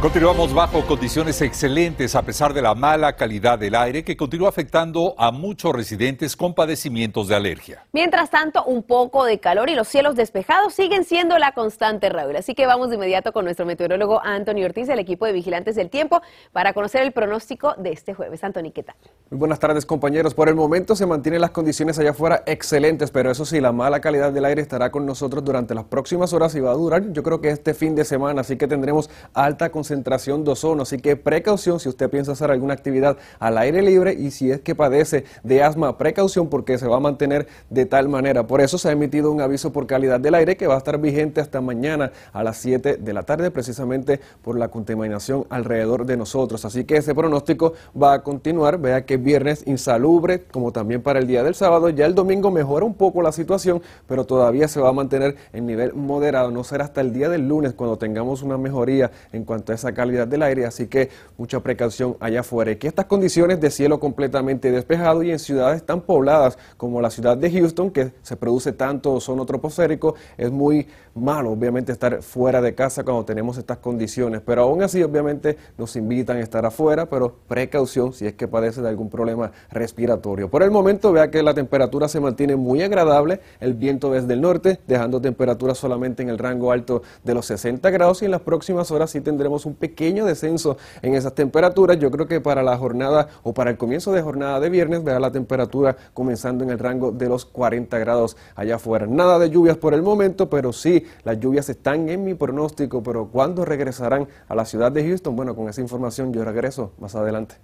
Continuamos bajo condiciones excelentes a pesar de la mala calidad del aire que continúa afectando a muchos residentes con padecimientos de alergia. Mientras tanto, un poco de calor y los cielos despejados siguen siendo la constante, Raúl. Así que vamos de inmediato con nuestro meteorólogo Anthony Ortiz del equipo de Vigilantes del Tiempo para conocer el pronóstico de este jueves. Anthony, ¿qué tal? Muy buenas tardes, compañeros. Por el momento se mantienen las condiciones allá afuera excelentes, pero eso sí, la mala calidad del aire estará con nosotros durante las próximas horas y va a durar, yo creo que este fin de semana, así que tendremos alta concentración concentración de ozono, así que precaución si usted piensa hacer alguna actividad al aire libre y si es que padece de asma, precaución porque se va a mantener de tal manera. Por eso se ha emitido un aviso por calidad del aire que va a estar vigente hasta mañana a las 7 de la tarde, precisamente por la contaminación alrededor de nosotros. Así que ese pronóstico va a continuar. Vea que viernes insalubre, como también para el día del sábado. Ya el domingo mejora un poco la situación, pero todavía se va a mantener en nivel moderado. No será hasta el día del lunes cuando tengamos una mejoría en cuanto a calidad del aire, así que mucha precaución allá afuera. Y que estas condiciones de cielo completamente despejado y en ciudades tan pobladas como la ciudad de Houston, que se produce tanto ozono troposférico, es muy malo, obviamente, estar fuera de casa cuando tenemos estas condiciones. Pero aún así, obviamente, nos invitan a estar afuera, pero precaución si es que padece de algún problema respiratorio. Por el momento, vea que la temperatura se mantiene muy agradable, el viento desde el norte, dejando temperaturas solamente en el rango alto de los 60 grados y en las próximas horas sí tendremos un pequeño descenso en esas temperaturas. Yo creo que para la jornada o para el comienzo de jornada de viernes verá la temperatura comenzando en el rango de los 40 grados allá afuera. Nada de lluvias por el momento, pero sí, las lluvias están en mi pronóstico, pero ¿cuándo regresarán a la ciudad de Houston? Bueno, con esa información yo regreso más adelante.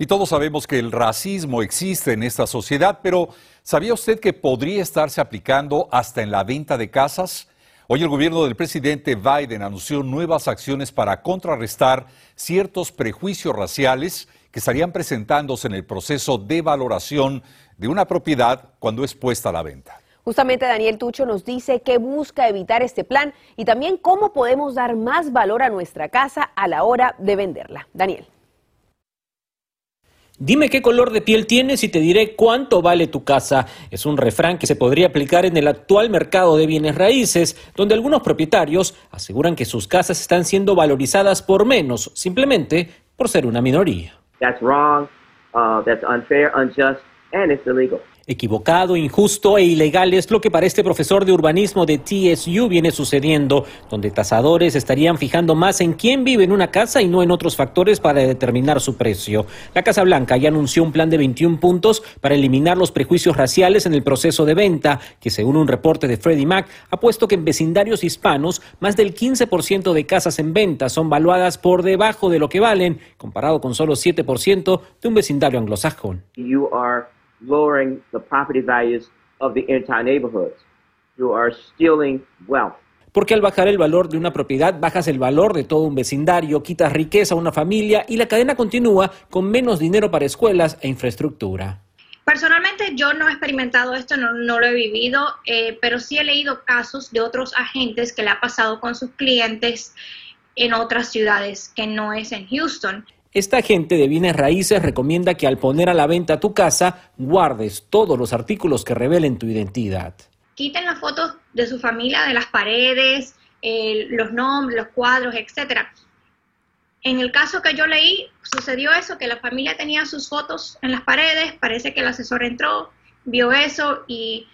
Y todos sabemos que el racismo existe en esta sociedad, pero ¿sabía usted que podría estarse aplicando hasta en la venta de casas? Hoy el gobierno del presidente Biden anunció nuevas acciones para contrarrestar ciertos prejuicios raciales que estarían presentándose en el proceso de valoración de una propiedad cuando es puesta a la venta. Justamente Daniel Tucho nos dice que busca evitar este plan y también cómo podemos dar más valor a nuestra casa a la hora de venderla. Daniel. Dime qué color de piel tienes y te diré cuánto vale tu casa. Es un refrán que se podría aplicar en el actual mercado de bienes raíces, donde algunos propietarios aseguran que sus casas están siendo valorizadas por menos, simplemente por ser una minoría. That's wrong, uh, that's unfair, unjust, and it's illegal. Equivocado, injusto e ilegal es lo que para este profesor de urbanismo de TSU viene sucediendo, donde tasadores estarían fijando más en quién vive en una casa y no en otros factores para determinar su precio. La Casa Blanca ya anunció un plan de 21 puntos para eliminar los prejuicios raciales en el proceso de venta, que según un reporte de Freddie Mac ha puesto que en vecindarios hispanos más del 15% de casas en venta son valuadas por debajo de lo que valen, comparado con solo 7% de un vecindario anglosajón. Lowering the property values of the entire neighborhoods. You are stealing wealth. Porque al bajar el valor de una propiedad, bajas el valor de todo un vecindario, quitas riqueza a una familia y la cadena continúa con menos dinero para escuelas e infraestructura. Personalmente yo no he experimentado esto, no, no lo he vivido, eh, pero sí he leído casos de otros agentes que le ha pasado con sus clientes en otras ciudades que no es en Houston. Esta agente de bienes raíces recomienda que al poner a la venta tu casa, guardes todos los artículos que revelen tu identidad. Quiten las fotos de su familia de las paredes, eh, los nombres, los cuadros, etcétera. En el caso que yo leí, sucedió eso, que la familia tenía sus fotos en las paredes, parece que el asesor entró, vio eso y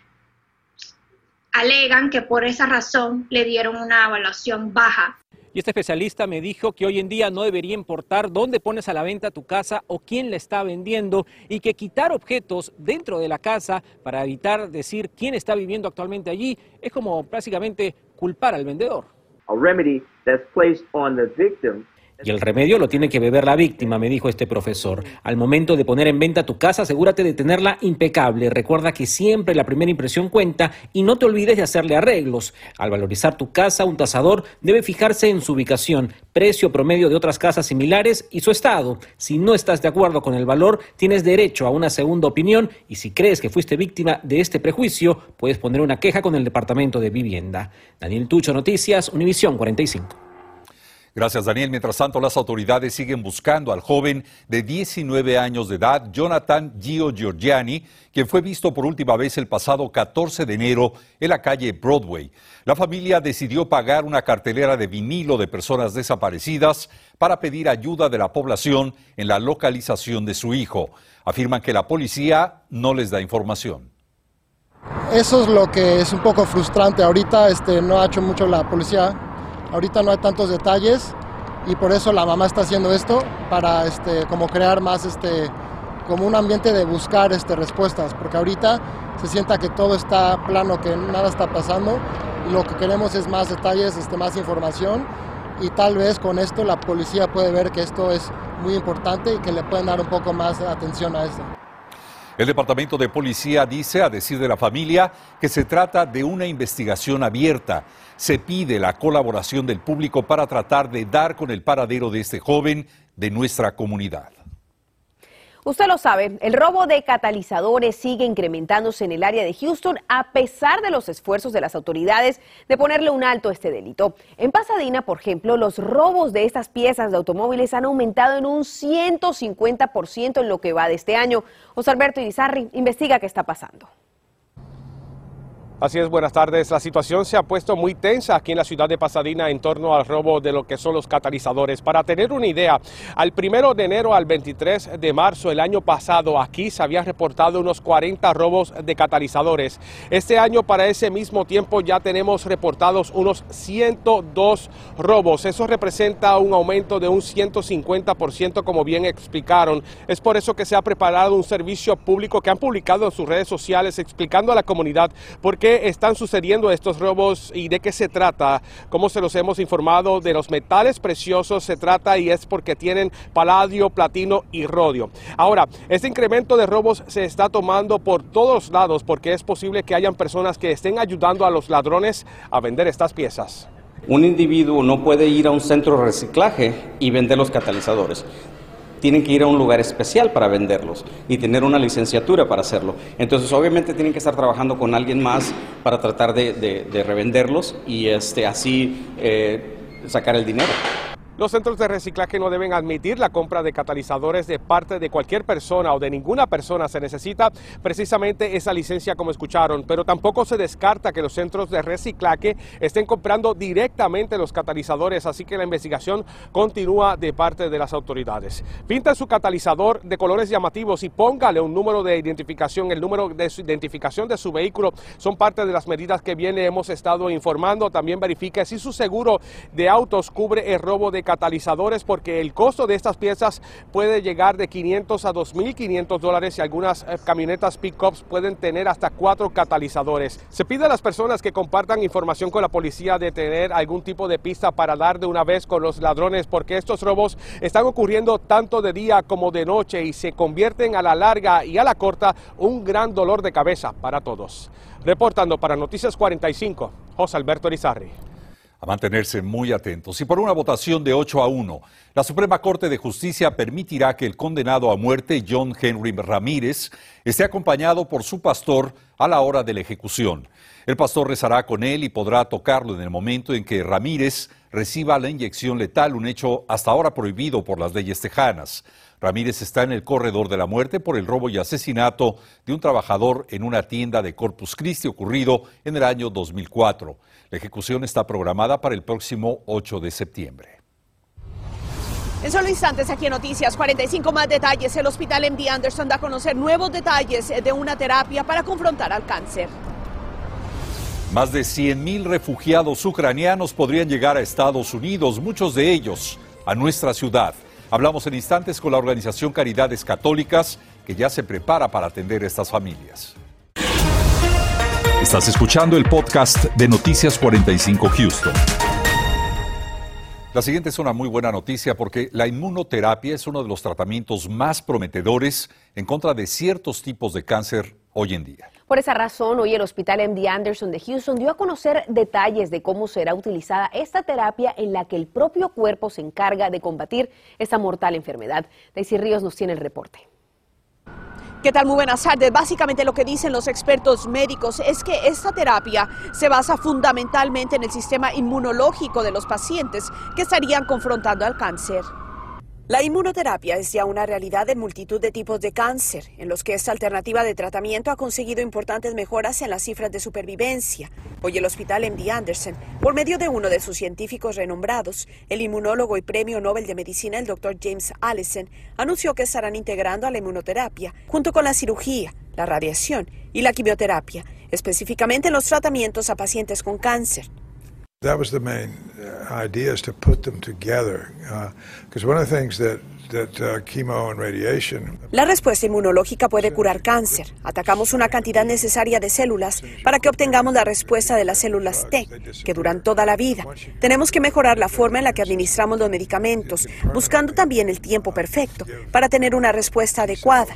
alegan que por esa razón le dieron una evaluación baja y este especialista me dijo que hoy en día no debería importar dónde pones a la venta tu casa o quién la está vendiendo y que quitar objetos dentro de la casa para evitar decir quién está viviendo actualmente allí es como prácticamente culpar al vendedor. A remedy that's placed on the victim y el remedio lo tiene que beber la víctima, me dijo este profesor. Al momento de poner en venta tu casa, asegúrate de tenerla impecable. Recuerda que siempre la primera impresión cuenta y no te olvides de hacerle arreglos. Al valorizar tu casa, un tasador debe fijarse en su ubicación, precio promedio de otras casas similares y su estado. Si no estás de acuerdo con el valor, tienes derecho a una segunda opinión y si crees que fuiste víctima de este prejuicio, puedes poner una queja con el Departamento de Vivienda. Daniel Tucho, Noticias, Univisión 45. Gracias, Daniel. Mientras tanto, las autoridades siguen buscando al joven de 19 años de edad, Jonathan Gio Giorgiani, quien fue visto por última vez el pasado 14 de enero en la calle Broadway. La familia decidió pagar una cartelera de vinilo de personas desaparecidas para pedir ayuda de la población en la localización de su hijo. Afirman que la policía no les da información. Eso es lo que es un poco frustrante. Ahorita este, no ha hecho mucho la policía Ahorita no hay tantos detalles y por eso la mamá está haciendo esto para este, como crear más este, como un ambiente de buscar este, respuestas, porque ahorita se sienta que todo está plano, que nada está pasando y lo que queremos es más detalles, este, más información y tal vez con esto la policía puede ver que esto es muy importante y que le pueden dar un poco más de atención a esto. El Departamento de Policía dice, a decir de la familia, que se trata de una investigación abierta. Se pide la colaboración del público para tratar de dar con el paradero de este joven de nuestra comunidad. Usted lo sabe, el robo de catalizadores sigue incrementándose en el área de Houston a pesar de los esfuerzos de las autoridades de ponerle un alto a este delito. En Pasadena, por ejemplo, los robos de estas piezas de automóviles han aumentado en un 150% en lo que va de este año. José Alberto Irizarri investiga qué está pasando. Así es, buenas tardes. La situación se ha puesto muy tensa aquí en la ciudad de Pasadena en torno al robo de lo que son los catalizadores. Para tener una idea, al primero de enero al 23 de marzo el año pasado aquí se habían reportado unos 40 robos de catalizadores. Este año para ese mismo tiempo ya tenemos reportados unos 102 robos. Eso representa un aumento de un 150% como bien explicaron. Es por eso que se ha preparado un servicio público que han publicado en sus redes sociales explicando a la comunidad por qué están sucediendo estos robos y de qué se trata? Como se los hemos informado, de los metales preciosos se trata y es porque tienen paladio, platino y rodio. Ahora, este incremento de robos se está tomando por todos lados porque es posible que hayan personas que estén ayudando a los ladrones a vender estas piezas. Un individuo no puede ir a un centro de reciclaje y vender los catalizadores tienen que ir a un lugar especial para venderlos y tener una licenciatura para hacerlo. Entonces, obviamente tienen que estar trabajando con alguien más para tratar de, revenderlos y este, así eh, sacar el dinero. Los centros de reciclaje no deben admitir la compra de catalizadores de parte de cualquier persona o de ninguna persona. Se necesita precisamente esa licencia como escucharon, pero tampoco se descarta que los centros de reciclaje estén comprando directamente los catalizadores, así que la investigación continúa de parte de las autoridades. Pinta su catalizador de colores llamativos y póngale un número de identificación. El número de su identificación de su vehículo son parte de las medidas que viene hemos estado informando. También verifique si su seguro de autos cubre el robo de catalizadores porque el costo de estas piezas puede llegar de 500 a 2.500 dólares y algunas eh, camionetas pickups pueden tener hasta cuatro catalizadores. Se pide a las personas que compartan información con la policía de tener algún tipo de pista para dar de una vez con los ladrones porque estos robos están ocurriendo tanto de día como de noche y se convierten a la larga y a la corta un gran dolor de cabeza para todos. Reportando para Noticias 45, José Alberto Rizarri a mantenerse muy atentos. Y por una votación de 8 a 1, la Suprema Corte de Justicia permitirá que el condenado a muerte, John Henry Ramírez, esté acompañado por su pastor a la hora de la ejecución. El pastor rezará con él y podrá tocarlo en el momento en que Ramírez reciba la inyección letal, un hecho hasta ahora prohibido por las leyes tejanas. Ramírez está en el corredor de la muerte por el robo y asesinato de un trabajador en una tienda de Corpus Christi ocurrido en el año 2004. La ejecución está programada para el próximo 8 de septiembre. En solo instantes aquí en Noticias 45 más detalles. El hospital MD Anderson da a conocer nuevos detalles de una terapia para confrontar al cáncer. Más de 100.000 refugiados ucranianos podrían llegar a Estados Unidos, muchos de ellos a nuestra ciudad. Hablamos en instantes con la organización Caridades Católicas, que ya se prepara para atender a estas familias. Estás escuchando el podcast de Noticias 45 Houston. La siguiente es una muy buena noticia porque la inmunoterapia es uno de los tratamientos más prometedores en contra de ciertos tipos de cáncer hoy en día. Por esa razón, hoy el Hospital MD Anderson de Houston dio a conocer detalles de cómo será utilizada esta terapia en la que el propio cuerpo se encarga de combatir esta mortal enfermedad. Daisy Ríos nos tiene el reporte. ¿Qué tal? Muy buenas tardes. Básicamente lo que dicen los expertos médicos es que esta terapia se basa fundamentalmente en el sistema inmunológico de los pacientes que estarían confrontando al cáncer. La inmunoterapia es ya una realidad en multitud de tipos de cáncer, en los que esta alternativa de tratamiento ha conseguido importantes mejoras en las cifras de supervivencia. Hoy el Hospital MD Anderson, por medio de uno de sus científicos renombrados, el inmunólogo y premio Nobel de Medicina, el Dr. James Allison, anunció que estarán integrando a la inmunoterapia, junto con la cirugía, la radiación y la quimioterapia, específicamente en los tratamientos a pacientes con cáncer. That was the main uh, idea is to put them together. Because uh, one of the things that uh, la respuesta inmunológica puede curar cáncer. Atacamos una cantidad necesaria de células para que obtengamos la respuesta de las células T, que duran toda la vida. Tenemos que mejorar la forma en la que administramos los medicamentos, buscando también el tiempo perfecto para tener una respuesta adecuada.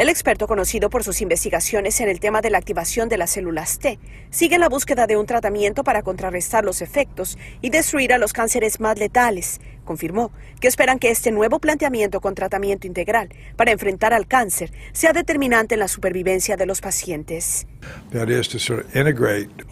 El experto, conocido por sus investigaciones en el tema de la activación de las células T, sigue en la búsqueda de un tratamiento para contrarrestar los efectos y destruir a los cánceres más letales. Confirmó que esperan que este nuevo planteamiento con tratamiento integral para enfrentar al cáncer sea determinante en la supervivencia de los pacientes.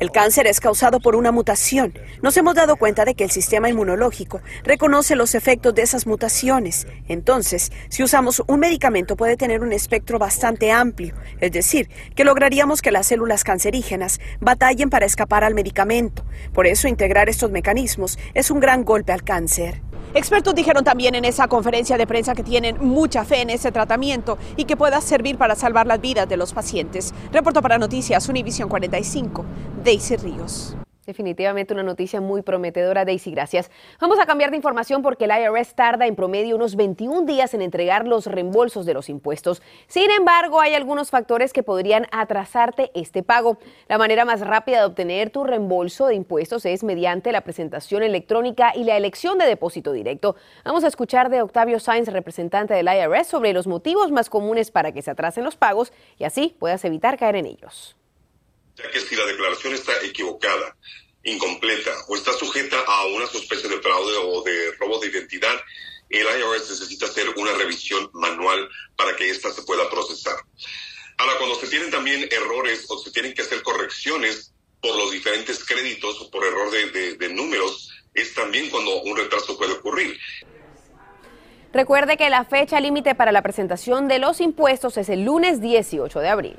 El cáncer es causado por una mutación. Nos hemos dado cuenta de que el sistema inmunológico reconoce los efectos de esas mutaciones. Entonces, si usamos un medicamento puede tener un espectro bastante amplio, es decir, que lograríamos que las células cancerígenas batallen para escapar al medicamento. Por eso, integrar estos mecanismos es un gran golpe al cáncer. Expertos dijeron también en esa conferencia de prensa que tienen mucha fe en ese tratamiento y que pueda servir para salvar las vidas de los pacientes. Reporto para Noticias Univisión 45, Daisy Ríos. Definitivamente una noticia muy prometedora, Daisy, gracias. Vamos a cambiar de información porque el IRS tarda en promedio unos 21 días en entregar los reembolsos de los impuestos. Sin embargo, hay algunos factores que podrían atrasarte este pago. La manera más rápida de obtener tu reembolso de impuestos es mediante la presentación electrónica y la elección de depósito directo. Vamos a escuchar de Octavio Sainz, representante del IRS, sobre los motivos más comunes para que se atrasen los pagos y así puedas evitar caer en ellos ya que si la declaración está equivocada, incompleta o está sujeta a una sospecha de fraude o de robo de identidad, el IRS necesita hacer una revisión manual para que ésta se pueda procesar. Ahora, cuando se tienen también errores o se tienen que hacer correcciones por los diferentes créditos o por error de, de números, es también cuando un retraso puede ocurrir. Recuerde que la fecha límite para la presentación de los impuestos es el lunes 18 de abril.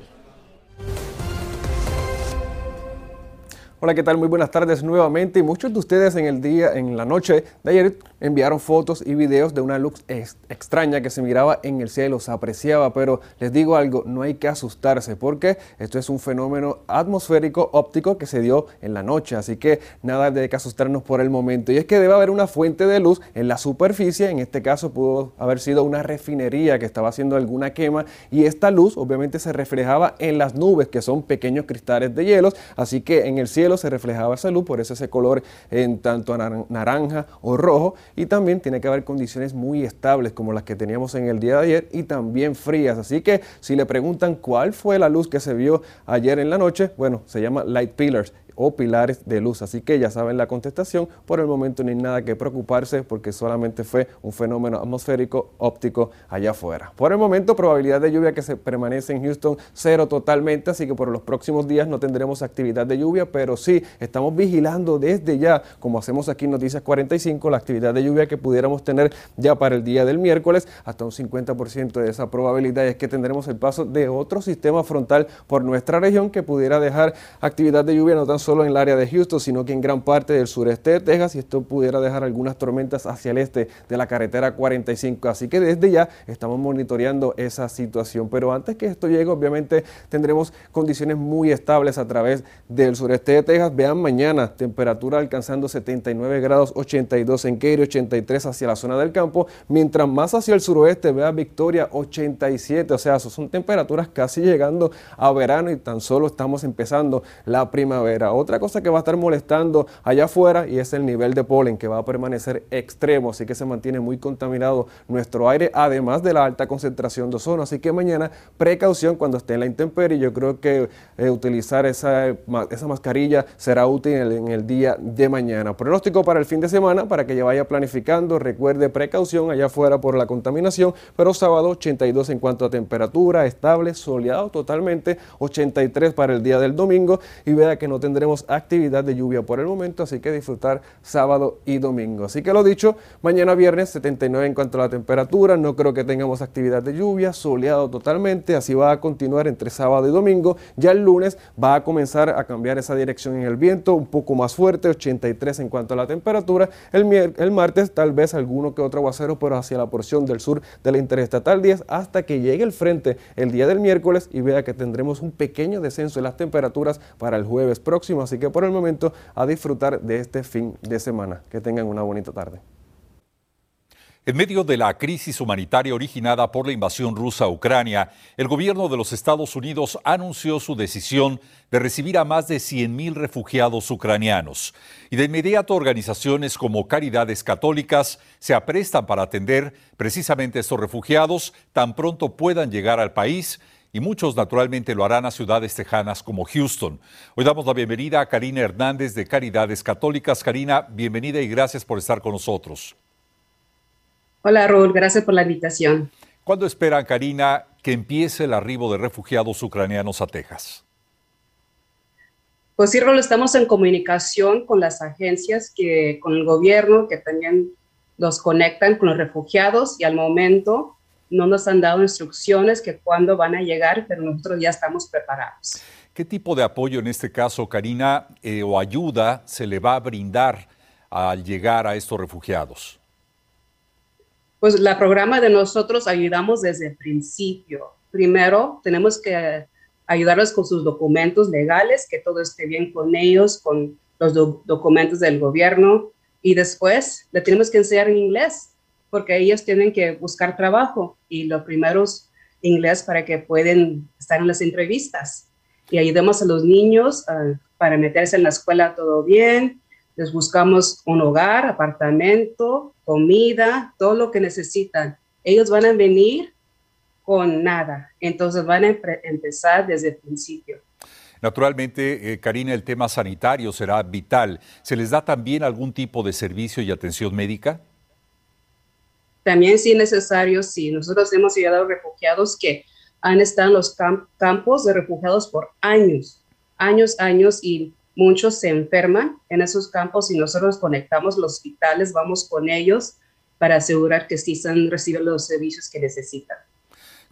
Hola, ¿qué tal? Muy buenas tardes nuevamente. Muchos de ustedes en el día, en la noche de ayer, enviaron fotos y videos de una luz extraña que se miraba en el cielo, se apreciaba, pero les digo algo, no hay que asustarse porque esto es un fenómeno atmosférico óptico que se dio en la noche, así que nada de que asustarnos por el momento. Y es que debe haber una fuente de luz en la superficie, en este caso pudo haber sido una refinería que estaba haciendo alguna quema y esta luz obviamente se reflejaba en las nubes que son pequeños cristales de hielos, así que en el cielo se reflejaba esa luz, por eso ese color en tanto naranja o rojo. Y también tiene que haber condiciones muy estables como las que teníamos en el día de ayer y también frías. Así que si le preguntan cuál fue la luz que se vio ayer en la noche, bueno, se llama light pillars o pilares de luz. Así que ya saben la contestación. Por el momento no hay nada que preocuparse porque solamente fue un fenómeno atmosférico óptico allá afuera. Por el momento, probabilidad de lluvia que se permanece en Houston cero totalmente, así que por los próximos días no tendremos actividad de lluvia, pero sí estamos vigilando desde ya, como hacemos aquí en Noticias 45, la actividad de lluvia que pudiéramos tener ya para el día del miércoles, hasta un 50% de esa probabilidad es que tendremos el paso de otro sistema frontal por nuestra región que pudiera dejar actividad de lluvia no tan solo solo en el área de Houston, sino que en gran parte del sureste de Texas y esto pudiera dejar algunas tormentas hacia el este de la carretera 45. Así que desde ya estamos monitoreando esa situación. Pero antes que esto llegue, obviamente tendremos condiciones muy estables a través del sureste de Texas. Vean mañana, temperatura alcanzando 79 grados 82 en Katy, 83 hacia la zona del campo, mientras más hacia el suroeste, vea Victoria 87. O sea, son temperaturas casi llegando a verano y tan solo estamos empezando la primavera. Otra cosa que va a estar molestando allá afuera y es el nivel de polen que va a permanecer extremo, así que se mantiene muy contaminado nuestro aire, además de la alta concentración de ozono. Así que mañana precaución cuando esté en la intemperie. Yo creo que eh, utilizar esa, esa mascarilla será útil en el, en el día de mañana. Pronóstico para el fin de semana para que ya vaya planificando. Recuerde precaución allá afuera por la contaminación, pero sábado 82 en cuanto a temperatura, estable, soleado totalmente, 83 para el día del domingo y vea que no tendremos actividad de lluvia por el momento, así que disfrutar sábado y domingo. Así que lo dicho, mañana viernes 79 en cuanto a la temperatura, no creo que tengamos actividad de lluvia, soleado totalmente, así va a continuar entre sábado y domingo. Ya el lunes va a comenzar a cambiar esa dirección en el viento, un poco más fuerte, 83 en cuanto a la temperatura. El, el martes tal vez alguno que otro aguacero, pero hacia la porción del sur de la interestatal 10 hasta que llegue el frente el día del miércoles y vea que tendremos un pequeño descenso en las temperaturas para el jueves próximo. Así que por el momento a disfrutar de este fin de semana. Que tengan una bonita tarde. En medio de la crisis humanitaria originada por la invasión rusa a Ucrania, el gobierno de los Estados Unidos anunció su decisión de recibir a más de 100.000 refugiados ucranianos. Y de inmediato organizaciones como Caridades Católicas se aprestan para atender precisamente a estos refugiados tan pronto puedan llegar al país y muchos naturalmente lo harán a ciudades tejanas como Houston. Hoy damos la bienvenida a Karina Hernández de Caridades Católicas. Karina, bienvenida y gracias por estar con nosotros. Hola Raúl, gracias por la invitación. ¿Cuándo esperan, Karina, que empiece el arribo de refugiados ucranianos a Texas? Pues sí, Raúl, estamos en comunicación con las agencias, que, con el gobierno, que también los conectan con los refugiados y al momento no nos han dado instrucciones que cuándo van a llegar, pero nosotros ya estamos preparados. ¿Qué tipo de apoyo en este caso, Karina, eh, o ayuda se le va a brindar al llegar a estos refugiados? Pues la programa de nosotros ayudamos desde el principio. Primero, tenemos que ayudarlos con sus documentos legales, que todo esté bien con ellos, con los documentos del gobierno. Y después le tenemos que enseñar en inglés, porque ellos tienen que buscar trabajo. Y lo primero es inglés para que puedan estar en las entrevistas. Y ayudemos a los niños uh, para meterse en la escuela todo bien, les buscamos un hogar, apartamento, comida, todo lo que necesitan. Ellos van a venir con nada, entonces van a empezar desde el principio. Naturalmente, eh, Karina, el tema sanitario será vital. ¿Se les da también algún tipo de servicio y atención médica? También sí necesario, sí. Nosotros hemos a refugiados que han estado en los campos de refugiados por años, años, años, y muchos se enferman en esos campos y nosotros conectamos los hospitales, vamos con ellos para asegurar que sí recibiendo los servicios que necesitan.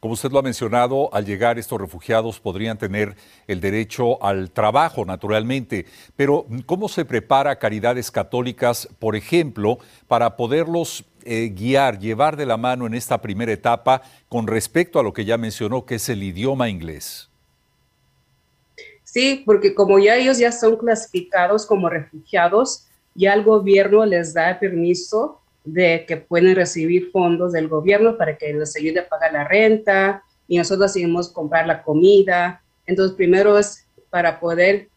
Como usted lo ha mencionado, al llegar estos refugiados podrían tener el derecho al trabajo, naturalmente, pero ¿cómo se prepara Caridades Católicas, por ejemplo, para poderlos eh, guiar, llevar de la mano en esta primera etapa con respecto a lo que ya mencionó, que es el idioma inglés? Sí, porque como ya ellos ya son clasificados como refugiados, ya el gobierno les da permiso de que pueden recibir fondos del gobierno para que les ayude a pagar la renta y nosotros seguimos comprar la comida. Entonces, primero es para poder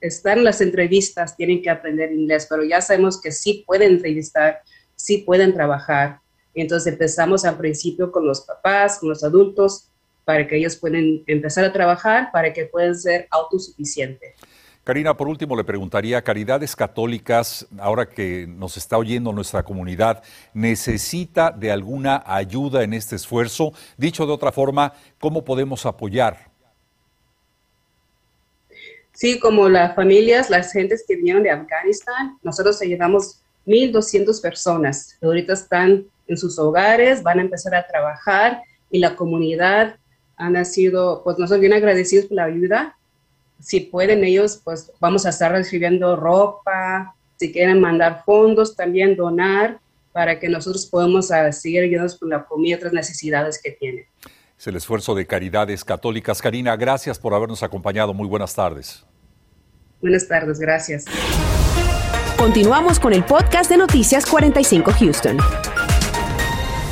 estar en las entrevistas, tienen que aprender inglés, pero ya sabemos que sí pueden entrevistar, sí pueden trabajar. Entonces empezamos al principio con los papás, con los adultos, para que ellos puedan empezar a trabajar, para que puedan ser autosuficientes. Karina, por último le preguntaría, Caridades Católicas, ahora que nos está oyendo nuestra comunidad, ¿necesita de alguna ayuda en este esfuerzo? Dicho de otra forma, ¿cómo podemos apoyar? Sí, como las familias, las gentes que vinieron de Afganistán, nosotros ayudamos 1.200 personas. Ahorita están en sus hogares, van a empezar a trabajar y la comunidad han sido, pues nosotros bien agradecidos por la ayuda. Si pueden ellos, pues vamos a estar recibiendo ropa, si quieren mandar fondos, también donar para que nosotros podamos ah, seguir ayudándonos con la comida y otras necesidades que tienen. Es el esfuerzo de Caridades Católicas. Karina, gracias por habernos acompañado. Muy buenas tardes. Buenas tardes, gracias. Continuamos con el podcast de Noticias 45 Houston.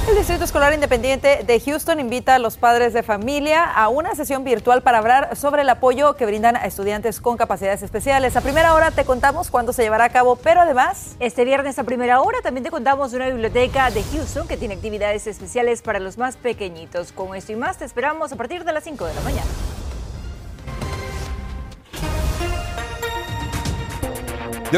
El Distrito Escolar Independiente de Houston invita a los padres de familia a una sesión virtual para hablar sobre el apoyo que brindan a estudiantes con capacidades especiales. A primera hora te contamos cuándo se llevará a cabo, pero además... Este viernes a primera hora también te contamos de una biblioteca de Houston que tiene actividades especiales para los más pequeñitos. Con esto y más te esperamos a partir de las 5 de la mañana.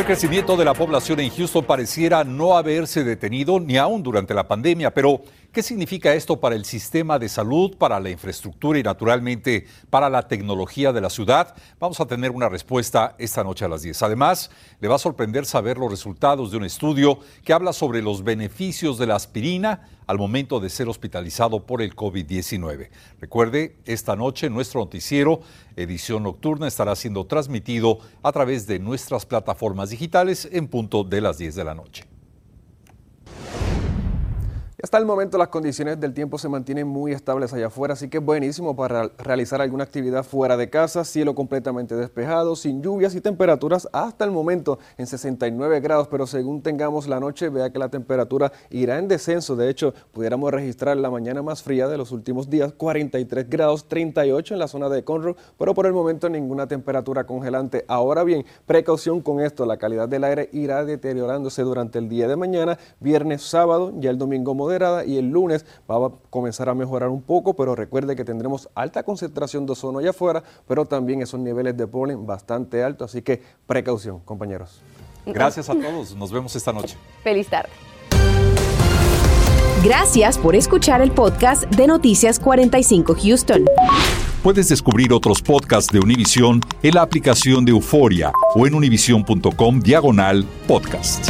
El crecimiento de la población en Houston pareciera no haberse detenido ni aún durante la pandemia, pero ¿qué significa esto para el sistema de salud, para la infraestructura y naturalmente para la tecnología de la ciudad? Vamos a tener una respuesta esta noche a las 10. Además, le va a sorprender saber los resultados de un estudio que habla sobre los beneficios de la aspirina al momento de ser hospitalizado por el COVID-19. Recuerde, esta noche nuestro noticiero, edición nocturna, estará siendo transmitido a través de nuestras plataformas digitales en punto de las 10 de la noche. Hasta el momento las condiciones del tiempo se mantienen muy estables allá afuera, así que es buenísimo para realizar alguna actividad fuera de casa, cielo completamente despejado, sin lluvias y temperaturas hasta el momento en 69 grados, pero según tengamos la noche, vea que la temperatura irá en descenso. De hecho, pudiéramos registrar la mañana más fría de los últimos días, 43 grados, 38 en la zona de Conroe, pero por el momento ninguna temperatura congelante. Ahora bien, precaución con esto, la calidad del aire irá deteriorándose durante el día de mañana, viernes, sábado, ya el domingo moderada y el lunes va a comenzar a mejorar un poco, pero recuerde que tendremos alta concentración de ozono allá afuera, pero también esos niveles de polen bastante altos, así que precaución, compañeros. Gracias a todos, nos vemos esta noche. Feliz tarde. Gracias por escuchar el podcast de Noticias 45 Houston. Puedes descubrir otros podcasts de Univision en la aplicación de Euforia o en univision.com diagonal podcast.